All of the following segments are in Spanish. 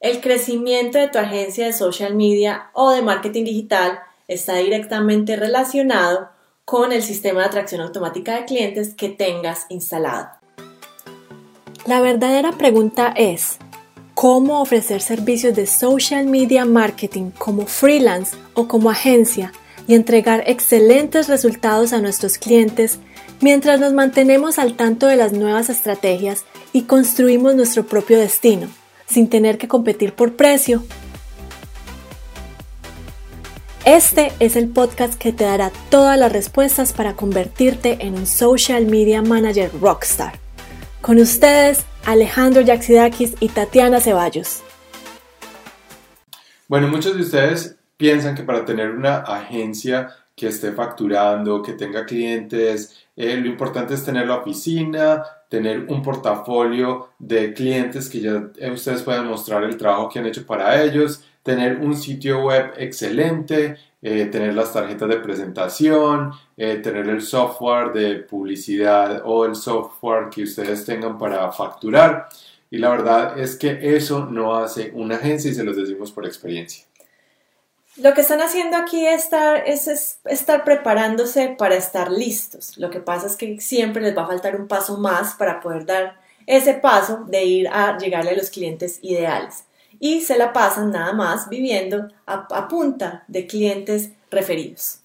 El crecimiento de tu agencia de social media o de marketing digital está directamente relacionado con el sistema de atracción automática de clientes que tengas instalado. La verdadera pregunta es, ¿cómo ofrecer servicios de social media marketing como freelance o como agencia y entregar excelentes resultados a nuestros clientes mientras nos mantenemos al tanto de las nuevas estrategias y construimos nuestro propio destino? Sin tener que competir por precio. Este es el podcast que te dará todas las respuestas para convertirte en un social media manager rockstar. Con ustedes, Alejandro Yaxidakis y Tatiana Ceballos. Bueno, muchos de ustedes piensan que para tener una agencia que esté facturando, que tenga clientes, eh, lo importante es tener la oficina, tener un portafolio de clientes que ya eh, ustedes puedan mostrar el trabajo que han hecho para ellos, tener un sitio web excelente, eh, tener las tarjetas de presentación, tener el software de publicidad o el software que ustedes tengan para facturar. Y la verdad es que eso no hace una agencia y se los decimos por experiencia. Lo que están haciendo aquí es estar, es, estar preparándose para estar listos. Lo que pasa es que siempre les va a faltar un paso más para poder dar ese paso de ir a llegarle a los clientes ideales. Y se la pasan nada más viviendo a, punta de clientes referidos.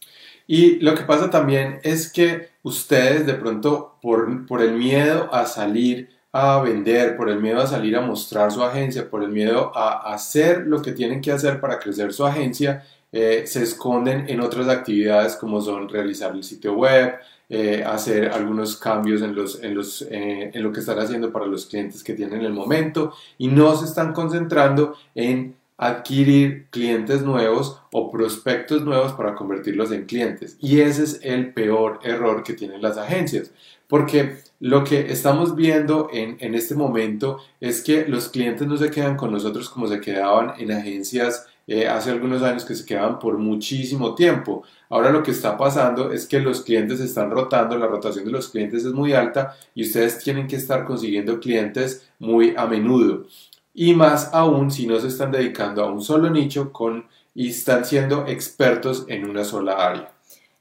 Y lo que pasa también es que ustedes de pronto por el miedo a salir a vender, por el miedo a salir a mostrar su agencia, por el miedo a hacer lo que tienen que hacer para crecer su agencia, eh, se esconden en otras actividades como son realizar el sitio web, eh, hacer algunos cambios en, los, en, los, eh, en lo que están haciendo para los clientes que tienen en el momento y no se están concentrando en adquirir clientes nuevos o prospectos nuevos para convertirlos en clientes. Y ese es el peor error que tienen las agencias. Porque lo que estamos viendo en, en, este momento es que los clientes no se quedan con nosotros como se quedaban en agencias eh, hace algunos años que se quedaban por muchísimo tiempo. Ahora lo que está pasando es que los clientes están rotando, la rotación de los clientes es muy alta y ustedes tienen que estar consiguiendo clientes muy a menudo. Y más aún si no se están dedicando a un solo nicho con, y están siendo expertos en una sola área.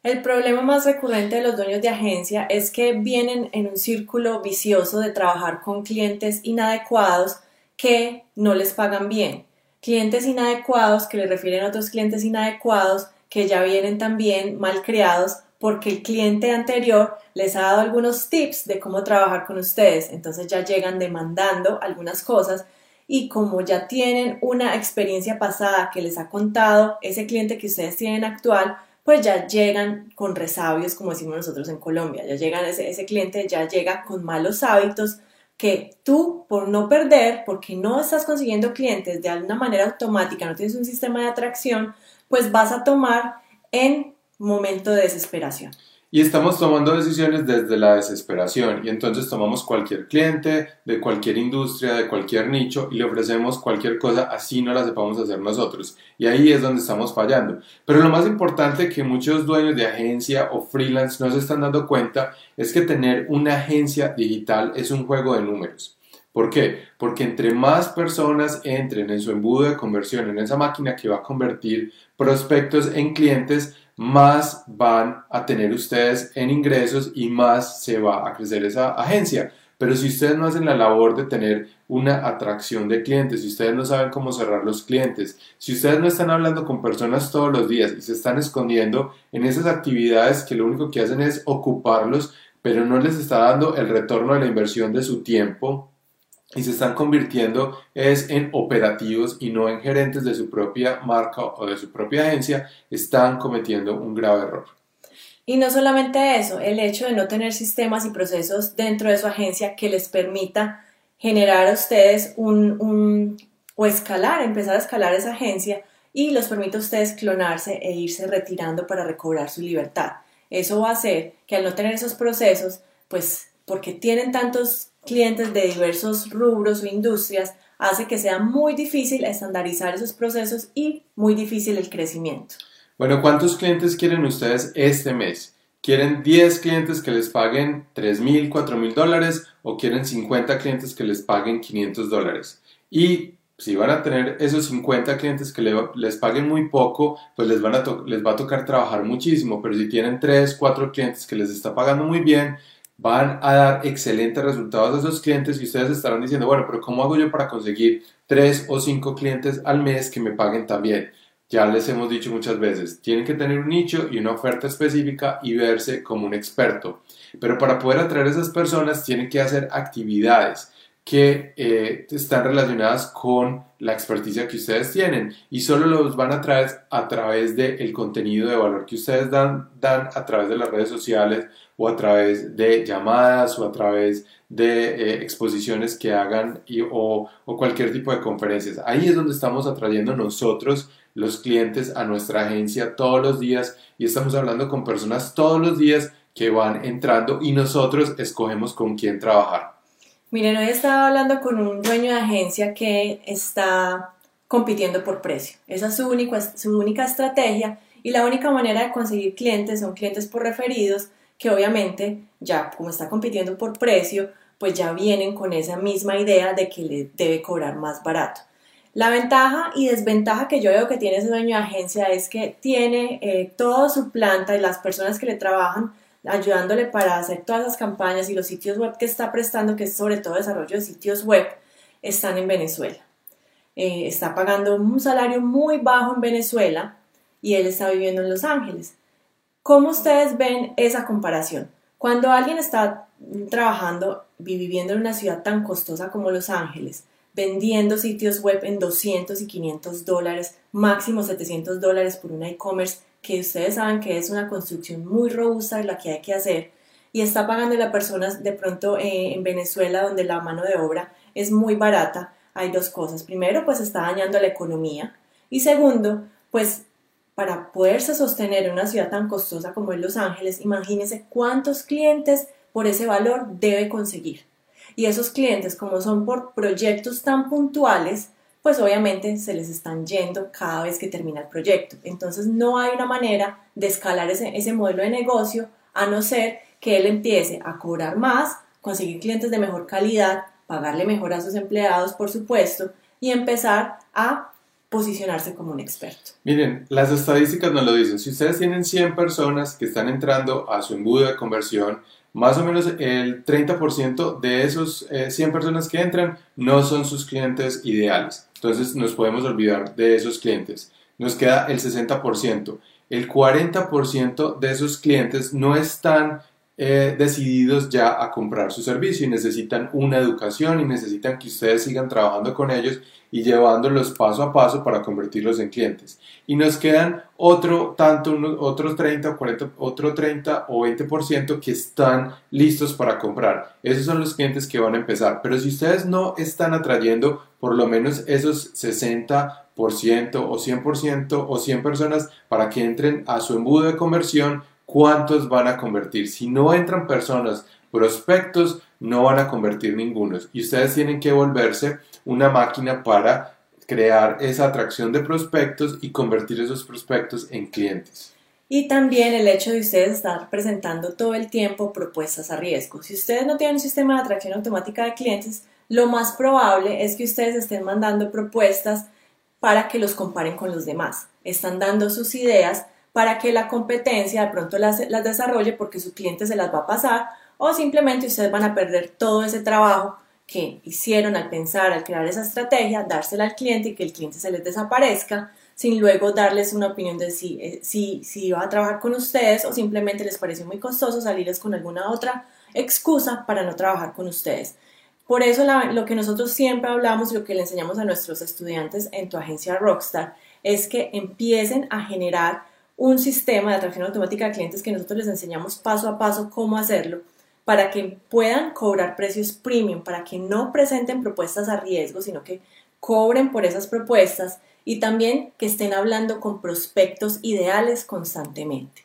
El problema más recurrente de los dueños de agencia es que vienen en un círculo vicioso de trabajar con clientes inadecuados que no les pagan bien. Clientes inadecuados que le refieren a otros clientes inadecuados que ya vienen también mal creados porque el cliente anterior les ha dado algunos tips de cómo trabajar con ustedes. Entonces ya llegan demandando algunas cosas y como ya tienen una experiencia pasada que les ha contado ese cliente que ustedes tienen actual, pues ya llegan con resabios, como decimos nosotros en Colombia, ya llegan, ese, ese cliente ya llega con malos hábitos que tú, por no perder, porque no estás consiguiendo clientes de alguna manera automática, no tienes un sistema de atracción, pues vas a tomar en momento de desesperación. Y estamos tomando decisiones desde la desesperación y entonces tomamos cualquier cliente de cualquier industria, de cualquier nicho y le ofrecemos cualquier cosa así no la sepamos hacer nosotros. Y ahí es donde estamos fallando. Pero lo más importante que muchos dueños de agencia o freelance no se están dando cuenta es que tener una agencia digital es un juego de números. ¿Por qué? Porque entre más personas entren en su embudo de conversión, en esa máquina que va a convertir prospectos en clientes, más van a tener ustedes en ingresos y más se va a crecer esa agencia. Pero si ustedes no hacen la labor de tener una atracción de clientes, si ustedes no saben cómo cerrar los clientes, si ustedes no están hablando con personas todos los días y se están escondiendo en esas actividades que lo único que hacen es ocuparlos, pero no les está dando el retorno de la inversión de su tiempo, y se están convirtiendo es en operativos y no en gerentes de su propia marca o de su propia agencia, están cometiendo un grave error. Y no solamente eso, el hecho de no tener sistemas y procesos dentro de su agencia que les permita generar a ustedes un, un o escalar, empezar a escalar esa agencia y los permite a ustedes clonarse e irse retirando para recobrar su libertad. Eso va a hacer que al no tener esos procesos, pues porque tienen tantos clientes de diversos rubros o industrias, hace que sea muy difícil estandarizar esos procesos y muy difícil el crecimiento. Bueno, ¿cuántos clientes quieren ustedes este mes? ¿Quieren 10 clientes que les paguen 3 mil, 4 mil dólares o quieren 50 clientes que les paguen 500 dólares? Y si van a tener esos 50 clientes que les paguen muy poco, pues les, van a les va a tocar trabajar muchísimo, pero si tienen 3, 4 clientes que les está pagando muy bien, van a dar excelentes resultados a esos clientes y ustedes estarán diciendo, bueno, pero ¿cómo hago yo para conseguir 3 o 5 clientes al mes que me paguen también? Ya les hemos dicho muchas veces, tienen que tener un nicho y una oferta específica y verse como un experto. Pero para poder atraer a esas personas tienen que hacer actividades que eh, están relacionadas con la experticia que ustedes tienen y solo los van a traer a través del contenido de valor que ustedes dan, dan a través de las redes sociales o a través de llamadas o a través de eh, exposiciones que hagan y, o, o cualquier tipo de conferencias. Ahí es donde estamos atrayendo nosotros los clientes a nuestra agencia todos los días y estamos hablando con personas todos los días que van entrando y nosotros escogemos con quién trabajar. Miren, hoy estaba hablando con un dueño de agencia que está compitiendo por precio. Esa es su única, su única estrategia y la única manera de conseguir clientes son clientes por referidos que obviamente ya como está compitiendo por precio, pues ya vienen con esa misma idea de que le debe cobrar más barato. La ventaja y desventaja que yo veo que tiene ese dueño de agencia es que tiene eh, toda su planta y las personas que le trabajan ayudándole para hacer todas las campañas y los sitios web que está prestando, que es sobre todo desarrollo de sitios web, están en Venezuela. Eh, está pagando un salario muy bajo en Venezuela y él está viviendo en Los Ángeles. ¿Cómo ustedes ven esa comparación? Cuando alguien está trabajando viviendo en una ciudad tan costosa como Los Ángeles, vendiendo sitios web en 200 y 500 dólares, máximo 700 dólares por una e-commerce, que ustedes saben que es una construcción muy robusta la que hay que hacer y está pagando a personas de pronto eh, en Venezuela donde la mano de obra es muy barata, hay dos cosas. Primero, pues está dañando la economía y segundo, pues para poderse sostener en una ciudad tan costosa como es Los Ángeles, imagínense cuántos clientes por ese valor debe conseguir. Y esos clientes, como son por proyectos tan puntuales, pues obviamente se les están yendo cada vez que termina el proyecto. Entonces no hay una manera de escalar ese, ese modelo de negocio a no ser que él empiece a cobrar más, conseguir clientes de mejor calidad, pagarle mejor a sus empleados, por supuesto, y empezar a posicionarse como un experto. Miren, las estadísticas nos lo dicen. Si ustedes tienen 100 personas que están entrando a su embudo de conversión, más o menos el 30% de esos 100 eh, personas que entran no son sus clientes ideales. Entonces nos podemos olvidar de esos clientes. Nos queda el 60%. El 40% de esos clientes no están eh, decididos ya a comprar su servicio y necesitan una educación y necesitan que ustedes sigan trabajando con ellos y llevándolos paso a paso para convertirlos en clientes. Y nos quedan otro tanto, otros 30 o 40, otro 30 o 20% que están listos para comprar. Esos son los clientes que van a empezar. Pero si ustedes no están atrayendo por lo menos esos 60% o 100% o 100 personas para que entren a su embudo de conversión, ¿cuántos van a convertir? Si no entran personas, prospectos, no van a convertir ningunos. Y ustedes tienen que volverse una máquina para crear esa atracción de prospectos y convertir esos prospectos en clientes. Y también el hecho de ustedes estar presentando todo el tiempo propuestas a riesgo. Si ustedes no tienen un sistema de atracción automática de clientes, lo más probable es que ustedes estén mandando propuestas para que los comparen con los demás. Están dando sus ideas para que la competencia de pronto las, las desarrolle porque su cliente se las va a pasar o simplemente ustedes van a perder todo ese trabajo que hicieron al pensar, al crear esa estrategia, dársela al cliente y que el cliente se les desaparezca sin luego darles una opinión de si, eh, si, si va a trabajar con ustedes o simplemente les pareció muy costoso salirles con alguna otra excusa para no trabajar con ustedes. Por eso lo que nosotros siempre hablamos y lo que le enseñamos a nuestros estudiantes en tu agencia Rockstar es que empiecen a generar un sistema de atracción automática de clientes que nosotros les enseñamos paso a paso cómo hacerlo para que puedan cobrar precios premium, para que no presenten propuestas a riesgo, sino que cobren por esas propuestas y también que estén hablando con prospectos ideales constantemente.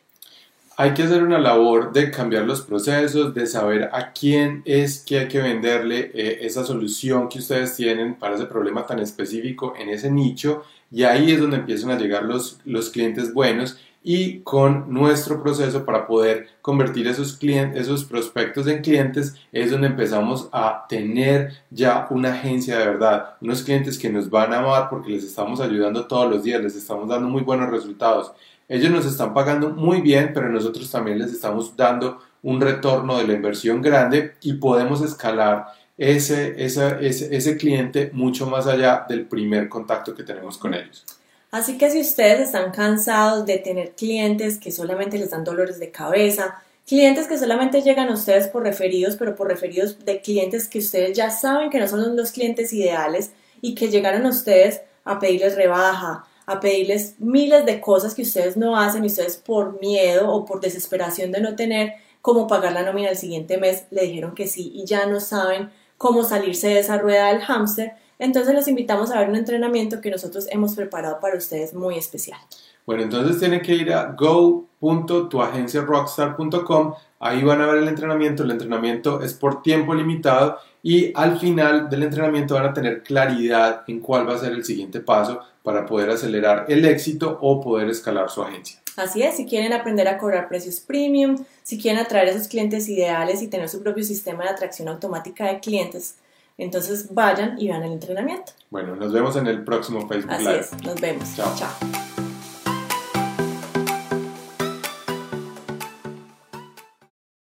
Hay que hacer una labor de cambiar los procesos, de saber a quién es que hay que venderle eh, esa solución que ustedes tienen para ese problema tan específico en ese nicho y ahí es donde empiezan a llegar los, los clientes buenos y con nuestro proceso para poder convertir esos clientes, esos prospectos en clientes, es donde empezamos a tener ya una agencia de verdad, unos clientes que nos van a amar porque les estamos ayudando todos los días, les estamos dando muy buenos resultados. Ellos nos están pagando muy bien, pero nosotros también les estamos dando un retorno de la inversión grande y podemos escalar ese, ese, ese, cliente mucho más allá del primer contacto que tenemos con ellos. Así que si ustedes están cansados de tener clientes que solamente les dan dolores de cabeza, clientes que solamente llegan a ustedes por referidos, pero por referidos de clientes que ustedes ya saben que no son los clientes ideales y que llegaron a ustedes a pedirles rebaja, a pedirles miles de cosas que ustedes no hacen y ustedes por miedo o por desesperación de no tener cómo pagar la nómina el siguiente mes le dijeron que sí y ya no saben cómo salirse de esa rueda del hámster, entonces los invitamos a ver un entrenamiento que nosotros hemos preparado para ustedes muy especial. Bueno, entonces tienen que ir a go.tuagenciarockstar.com, ahí van a ver el entrenamiento, el entrenamiento es por tiempo limitado y al final del entrenamiento van a tener claridad en cuál va a ser el siguiente paso para poder acelerar el éxito o poder escalar su agencia. Así es, si quieren aprender a cobrar precios premium, si quieren atraer a esos clientes ideales y tener su propio sistema de atracción automática de clientes, entonces vayan y vean el entrenamiento. Bueno, nos vemos en el próximo Facebook Así Live. es, nos vemos. Chao. Chao.